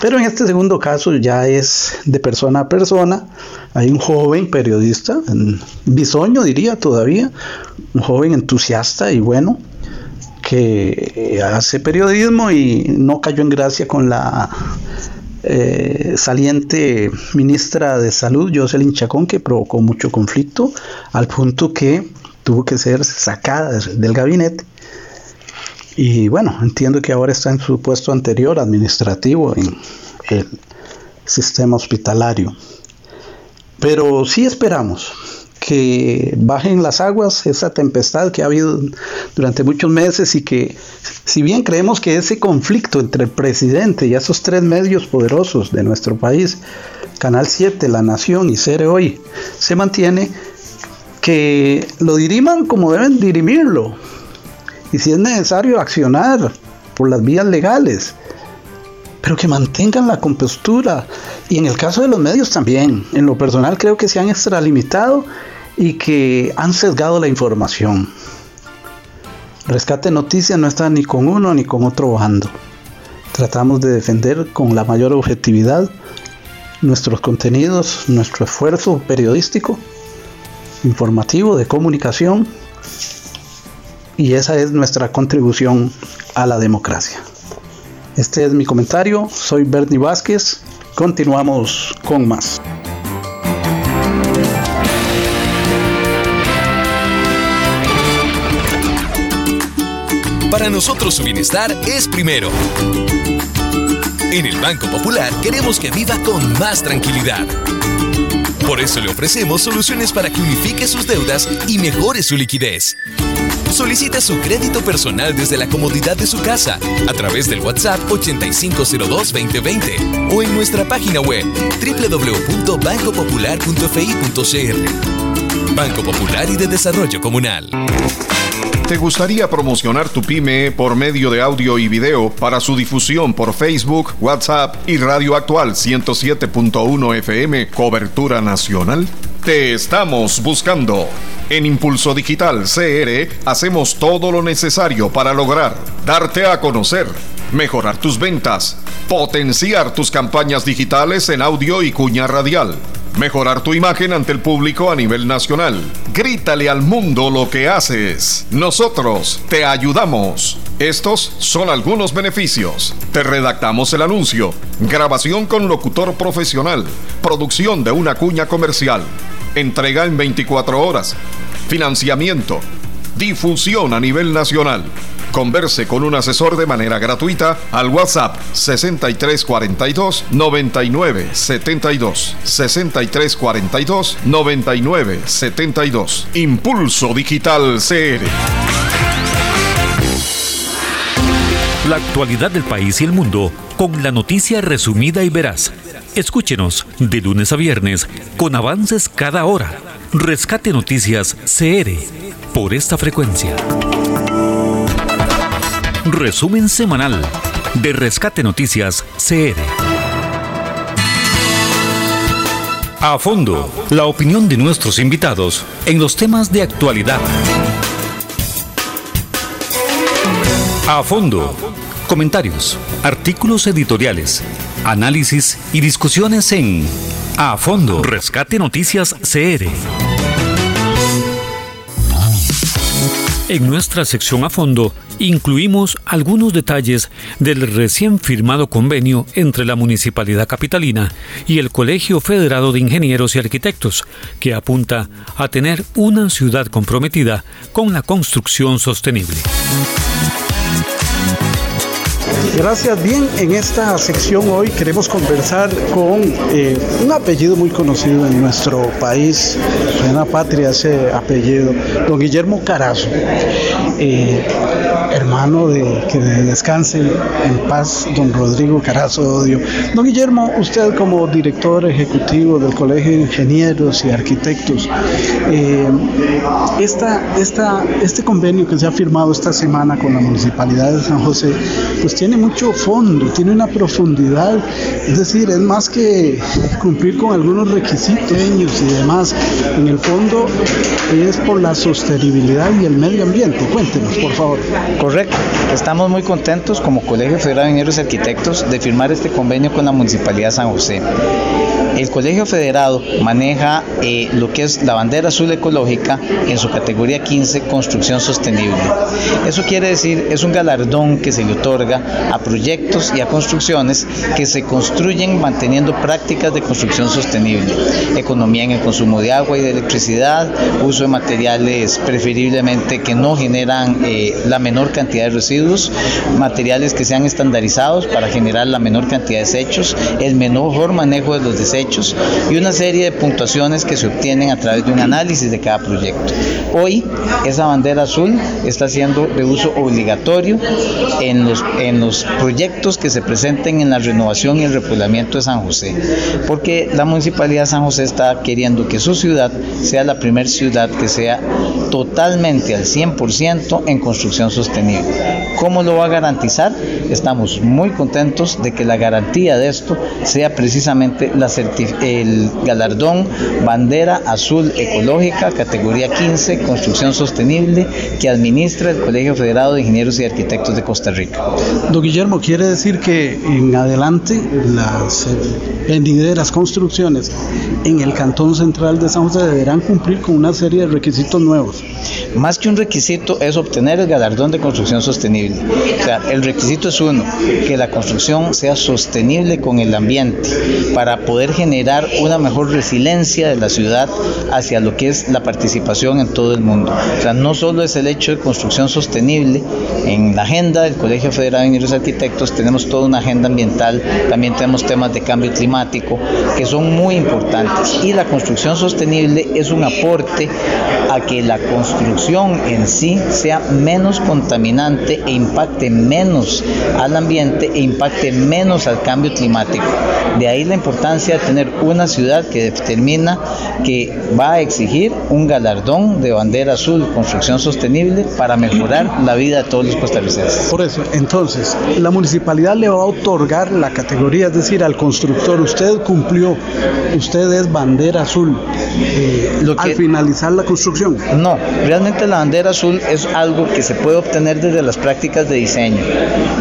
Pero en este segundo caso ya es de persona a persona. Hay un joven periodista, bisoño diría todavía, un joven entusiasta y bueno, que hace periodismo y no cayó en gracia con la eh, saliente ministra de Salud, Jocelyn Chacón, que provocó mucho conflicto, al punto que tuvo que ser sacada del gabinete. Y bueno, entiendo que ahora está en su puesto anterior administrativo en el sistema hospitalario. Pero sí esperamos que bajen las aguas, esa tempestad que ha habido durante muchos meses y que si bien creemos que ese conflicto entre el presidente y esos tres medios poderosos de nuestro país, Canal 7, La Nación y Cere Hoy, se mantiene, que lo diriman como deben dirimirlo. Y si es necesario accionar por las vías legales, pero que mantengan la compostura. Y en el caso de los medios también, en lo personal creo que se han extralimitado y que han sesgado la información. Rescate Noticias no está ni con uno ni con otro bando. Tratamos de defender con la mayor objetividad nuestros contenidos, nuestro esfuerzo periodístico informativo, de comunicación, y esa es nuestra contribución a la democracia. Este es mi comentario, soy Bernie Vázquez, continuamos con más. Para nosotros su bienestar es primero. En el Banco Popular queremos que viva con más tranquilidad. Por eso le ofrecemos soluciones para que unifique sus deudas y mejore su liquidez. Solicita su crédito personal desde la comodidad de su casa a través del WhatsApp 8502-2020 o en nuestra página web www.bancopopular.fi.cr. Banco Popular y de Desarrollo Comunal. ¿Te gustaría promocionar tu pyme por medio de audio y video para su difusión por Facebook, WhatsApp y Radio Actual 107.1 FM, cobertura nacional? Te estamos buscando. En Impulso Digital CR hacemos todo lo necesario para lograr darte a conocer, mejorar tus ventas, potenciar tus campañas digitales en audio y cuña radial Mejorar tu imagen ante el público a nivel nacional. Grítale al mundo lo que haces. Nosotros te ayudamos. Estos son algunos beneficios. Te redactamos el anuncio. Grabación con locutor profesional. Producción de una cuña comercial. Entrega en 24 horas. Financiamiento. Difusión a nivel nacional Converse con un asesor de manera gratuita al WhatsApp 6342 9972 6342 9972 Impulso Digital CR. La actualidad del país y el mundo con la noticia resumida y veraz. Escúchenos de lunes a viernes con avances cada hora. Rescate Noticias CR por esta frecuencia. Resumen semanal de Rescate Noticias CR. A fondo, la opinión de nuestros invitados en los temas de actualidad. A fondo, comentarios, artículos editoriales, análisis y discusiones en A fondo, Rescate Noticias CR. En nuestra sección a fondo incluimos algunos detalles del recién firmado convenio entre la Municipalidad Capitalina y el Colegio Federado de Ingenieros y Arquitectos, que apunta a tener una ciudad comprometida con la construcción sostenible. Gracias. Bien, en esta sección hoy queremos conversar con eh, un apellido muy conocido en nuestro país, en la patria ese apellido, don Guillermo Carazo, eh, hermano de que descanse en paz, don Rodrigo Carazo Odio. Don Guillermo, usted como director ejecutivo del Colegio de Ingenieros y Arquitectos, eh, esta, este convenio que se ha firmado esta semana con la Municipalidad de San José, pues tiene mucho fondo, tiene una profundidad, es decir, es más que cumplir con algunos requisitos y demás. En el fondo es por la sostenibilidad y el medio ambiente. Cuéntenos, por favor. Correcto, estamos muy contentos como Colegio Federal de Ingenieros y Arquitectos de firmar este convenio con la Municipalidad de San José. El Colegio Federado maneja eh, lo que es la bandera azul ecológica en su categoría 15, construcción sostenible. Eso quiere decir, es un galardón que se le otorga a proyectos y a construcciones que se construyen manteniendo prácticas de construcción sostenible, economía en el consumo de agua y de electricidad, uso de materiales preferiblemente que no generan eh, la menor cantidad de residuos, materiales que sean estandarizados para generar la menor cantidad de desechos, el mejor manejo de los desechos, y una serie de puntuaciones que se obtienen a través de un análisis de cada proyecto. Hoy esa bandera azul está siendo de uso obligatorio en los, en los proyectos que se presenten en la renovación y el repoblamiento de San José, porque la Municipalidad de San José está queriendo que su ciudad sea la primera ciudad que sea totalmente al 100% en construcción sostenible. ¿Cómo lo va a garantizar? Estamos muy contentos de que la garantía de esto sea precisamente el galardón Bandera Azul Ecológica, categoría 15, Construcción Sostenible, que administra el Colegio Federado de Ingenieros y Arquitectos de Costa Rica. Don Guillermo, quiere decir que en adelante las venideras construcciones en el Cantón Central de San José deberán cumplir con una serie de requisitos nuevos. Más que un requisito es obtener el galardón de construcción sostenible. O sea, el requisito es uno, que la construcción sea sostenible con el ambiente para poder generar una mejor resiliencia de la ciudad hacia lo que es la participación en todo el mundo. O sea, no solo es el hecho de construcción sostenible, en la agenda del Colegio Federal de Ingenieros Arquitectos tenemos toda una agenda ambiental, también tenemos temas de cambio climático climático que son muy importantes y la construcción sostenible es un aporte a que la construcción en sí sea menos contaminante e impacte menos al ambiente e impacte menos al cambio climático. De ahí la importancia de tener una ciudad que determina que va a exigir un galardón de bandera azul, construcción sostenible, para mejorar la vida de todos los costarricenses. Por eso, entonces, la municipalidad le va a otorgar la categoría, es decir, al constructor, usted cumplió, usted es bandera azul eh, Lo que, al finalizar la construcción. No, realmente la bandera azul es algo que se puede obtener desde las prácticas de diseño.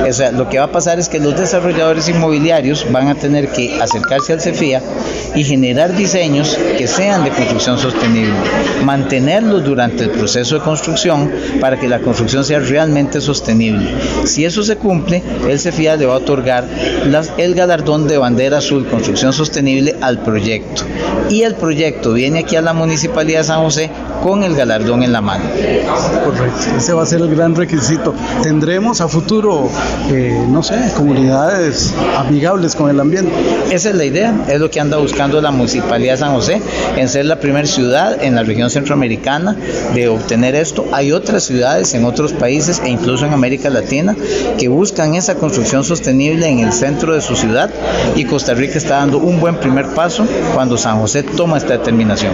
O sea, lo que va a pasar es que los desarrolladores inmobiliarios van a tener que acercarse al CEFIA y generar diseños que sean de construcción sostenible, mantenerlos durante el proceso de construcción para que la construcción sea realmente sostenible. Si eso se cumple, el CEFIA le va a otorgar las, el galardón de bandera azul construcción sostenible al proyecto. Y el proyecto viene aquí a la Municipalidad de San José con el galardón en la mano. Correcto, ese va a ser el gran requisito. Tendremos a futuro, eh, no sé, comunidades amigables con el ambiente. Esa es la idea, es lo que anda buscando la Municipalidad de San José, en ser la primera ciudad en la región centroamericana de obtener esto. Hay otras ciudades en otros países e incluso en América Latina que buscan esa construcción sostenible en el centro de su ciudad y Costa Rica está dando un buen primer paso cuando San José toma esta determinación.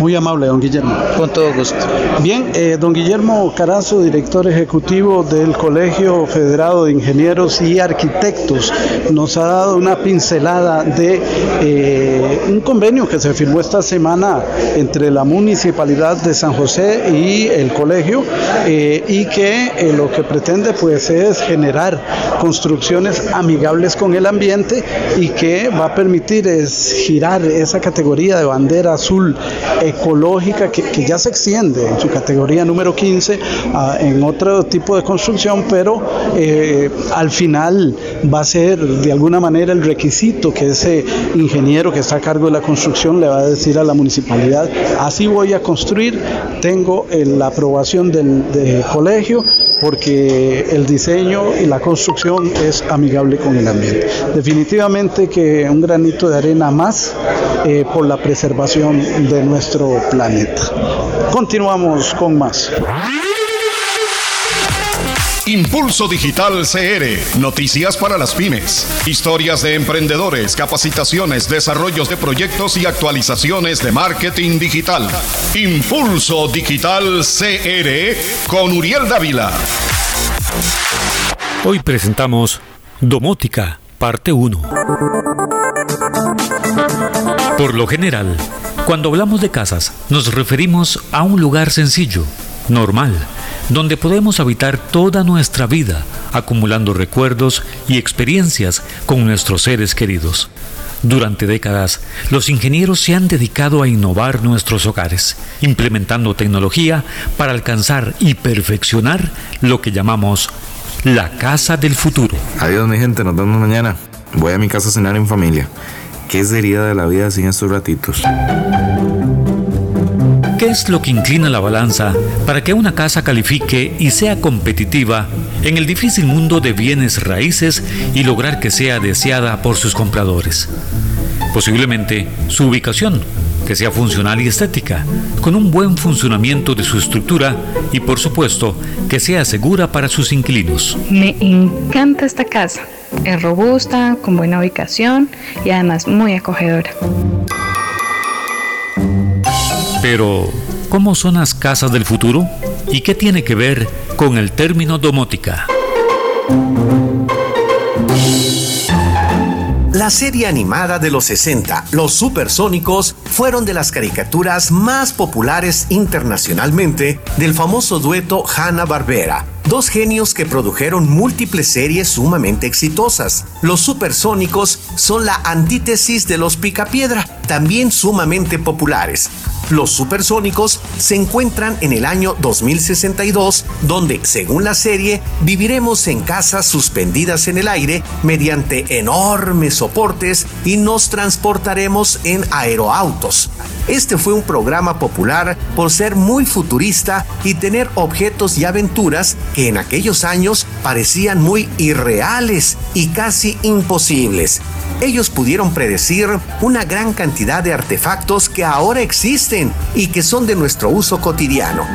Muy amable, don Guillermo. Con todo gusto. Bien, eh, don Guillermo Carazo, director ejecutivo del Colegio Federado de Ingenieros y Arquitectos, nos ha dado una pincelada de eh, un convenio que se firmó esta semana entre la Municipalidad de San José y el colegio eh, y que lo que pretende pues es generar construcciones amigables con el ambiente y que va a permitir es girar esa categoría de bandera azul ecológica que, ya se extiende en su categoría número 15 a, en otro tipo de construcción, pero eh, al final va a ser de alguna manera el requisito que ese ingeniero que está a cargo de la construcción le va a decir a la municipalidad, así voy a construir, tengo la aprobación del colegio porque el diseño y la construcción es amigable con el ambiente. Definitivamente que un granito de arena más eh, por la preservación de nuestro planeta. Continuamos con más. Impulso Digital CR, noticias para las pymes, historias de emprendedores, capacitaciones, desarrollos de proyectos y actualizaciones de marketing digital. Impulso Digital CR con Uriel Dávila. Hoy presentamos Domótica, parte 1. Por lo general, cuando hablamos de casas, nos referimos a un lugar sencillo, normal, donde podemos habitar toda nuestra vida, acumulando recuerdos y experiencias con nuestros seres queridos. Durante décadas, los ingenieros se han dedicado a innovar nuestros hogares, implementando tecnología para alcanzar y perfeccionar lo que llamamos la casa del futuro. Adiós mi gente, nos vemos mañana. Voy a mi casa a cenar en familia. ¿Qué sería de la vida sin estos ratitos? ¿Qué es lo que inclina la balanza para que una casa califique y sea competitiva en el difícil mundo de bienes raíces y lograr que sea deseada por sus compradores? Posiblemente su ubicación, que sea funcional y estética, con un buen funcionamiento de su estructura y por supuesto que sea segura para sus inquilinos. Me encanta esta casa. Es robusta, con buena ubicación y además muy acogedora. Pero, ¿cómo son las casas del futuro? ¿Y qué tiene que ver con el término domótica? La serie animada de los 60, Los Supersónicos, fueron de las caricaturas más populares internacionalmente del famoso dueto Hanna-Barbera, dos genios que produjeron múltiples series sumamente exitosas. Los supersónicos son la antítesis de los picapiedra, también sumamente populares. Los supersónicos se encuentran en el año 2062, donde, según la serie, viviremos en casas suspendidas en el aire mediante enormes soportes y nos transportaremos en aeroautos. Este fue un programa popular por ser muy futurista y tener objetos y aventuras que en aquellos años parecían muy irreales y casi imposibles. Ellos pudieron predecir una gran cantidad de artefactos que ahora existen y que son de nuestro uso cotidiano.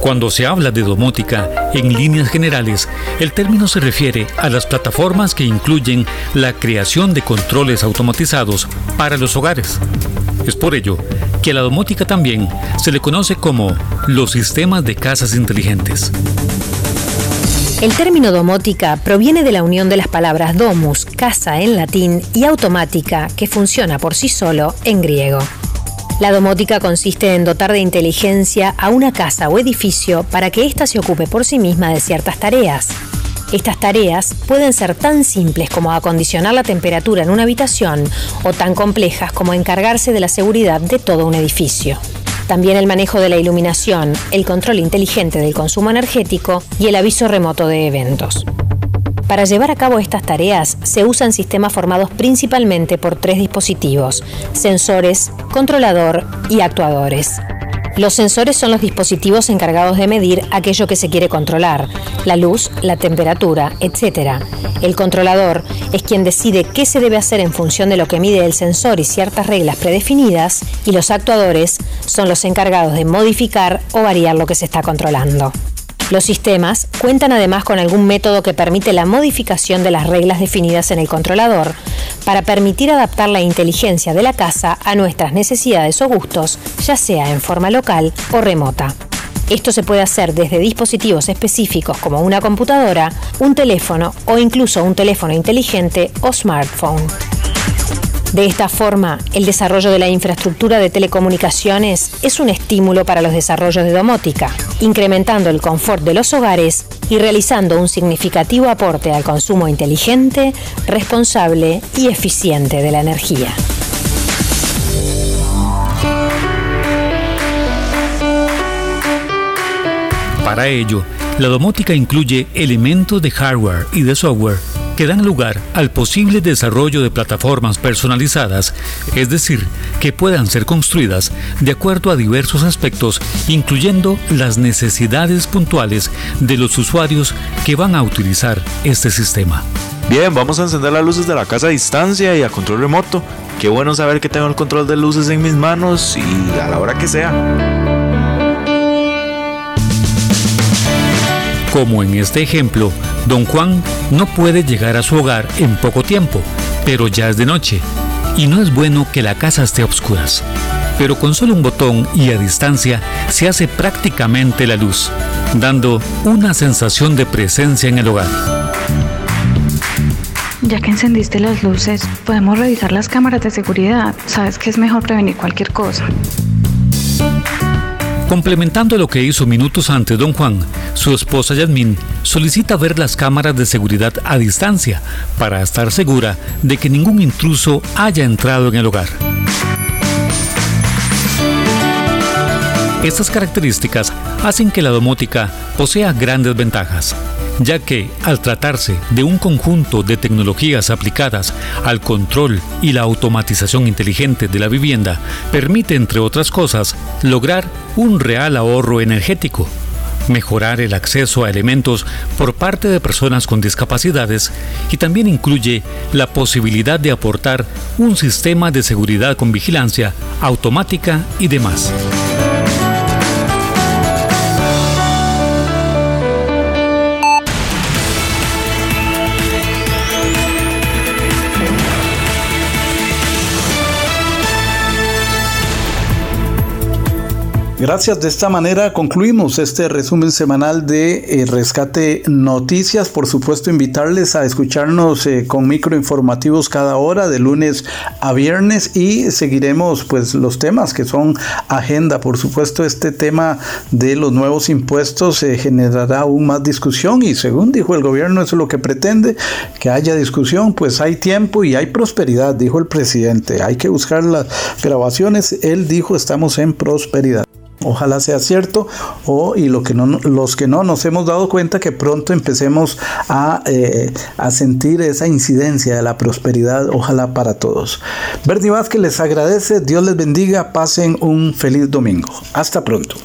Cuando se habla de domótica, en líneas generales, el término se refiere a las plataformas que incluyen la creación de controles automatizados para los hogares. Es por ello que a la domótica también se le conoce como los sistemas de casas inteligentes. El término domótica proviene de la unión de las palabras domus, casa en latín, y automática, que funciona por sí solo en griego. La domótica consiste en dotar de inteligencia a una casa o edificio para que ésta se ocupe por sí misma de ciertas tareas. Estas tareas pueden ser tan simples como acondicionar la temperatura en una habitación o tan complejas como encargarse de la seguridad de todo un edificio. También el manejo de la iluminación, el control inteligente del consumo energético y el aviso remoto de eventos. Para llevar a cabo estas tareas se usan sistemas formados principalmente por tres dispositivos, sensores, controlador y actuadores. Los sensores son los dispositivos encargados de medir aquello que se quiere controlar, la luz, la temperatura, etc. El controlador es quien decide qué se debe hacer en función de lo que mide el sensor y ciertas reglas predefinidas, y los actuadores son los encargados de modificar o variar lo que se está controlando. Los sistemas cuentan además con algún método que permite la modificación de las reglas definidas en el controlador para permitir adaptar la inteligencia de la casa a nuestras necesidades o gustos, ya sea en forma local o remota. Esto se puede hacer desde dispositivos específicos como una computadora, un teléfono o incluso un teléfono inteligente o smartphone. De esta forma, el desarrollo de la infraestructura de telecomunicaciones es un estímulo para los desarrollos de domótica, incrementando el confort de los hogares y realizando un significativo aporte al consumo inteligente, responsable y eficiente de la energía. Para ello, la domótica incluye elementos de hardware y de software que dan lugar al posible desarrollo de plataformas personalizadas, es decir, que puedan ser construidas de acuerdo a diversos aspectos, incluyendo las necesidades puntuales de los usuarios que van a utilizar este sistema. Bien, vamos a encender las luces de la casa a distancia y a control remoto. Qué bueno saber que tengo el control de luces en mis manos y a la hora que sea. Como en este ejemplo, don Juan no puede llegar a su hogar en poco tiempo, pero ya es de noche y no es bueno que la casa esté a oscuras. Pero con solo un botón y a distancia se hace prácticamente la luz, dando una sensación de presencia en el hogar. Ya que encendiste las luces, podemos revisar las cámaras de seguridad. Sabes que es mejor prevenir cualquier cosa. Complementando lo que hizo minutos antes don Juan, su esposa Yasmín solicita ver las cámaras de seguridad a distancia para estar segura de que ningún intruso haya entrado en el hogar. Estas características hacen que la domótica posea grandes ventajas ya que al tratarse de un conjunto de tecnologías aplicadas al control y la automatización inteligente de la vivienda, permite, entre otras cosas, lograr un real ahorro energético, mejorar el acceso a elementos por parte de personas con discapacidades y también incluye la posibilidad de aportar un sistema de seguridad con vigilancia automática y demás. Gracias. De esta manera concluimos este resumen semanal de eh, Rescate Noticias. Por supuesto, invitarles a escucharnos eh, con microinformativos cada hora de lunes a viernes y seguiremos pues los temas que son agenda. Por supuesto, este tema de los nuevos impuestos eh, generará aún más discusión y según dijo el gobierno, eso es lo que pretende, que haya discusión, pues hay tiempo y hay prosperidad, dijo el presidente. Hay que buscar las grabaciones. Él dijo, estamos en prosperidad. Ojalá sea cierto o y lo que no, los que no nos hemos dado cuenta que pronto empecemos a, eh, a sentir esa incidencia de la prosperidad, ojalá para todos. Bernie Vázquez les agradece, Dios les bendiga, pasen un feliz domingo. Hasta pronto.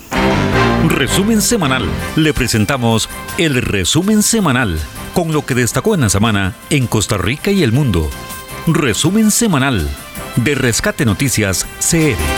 Resumen semanal. Le presentamos el resumen semanal con lo que destacó en la semana en Costa Rica y el mundo. Resumen semanal de Rescate Noticias CR.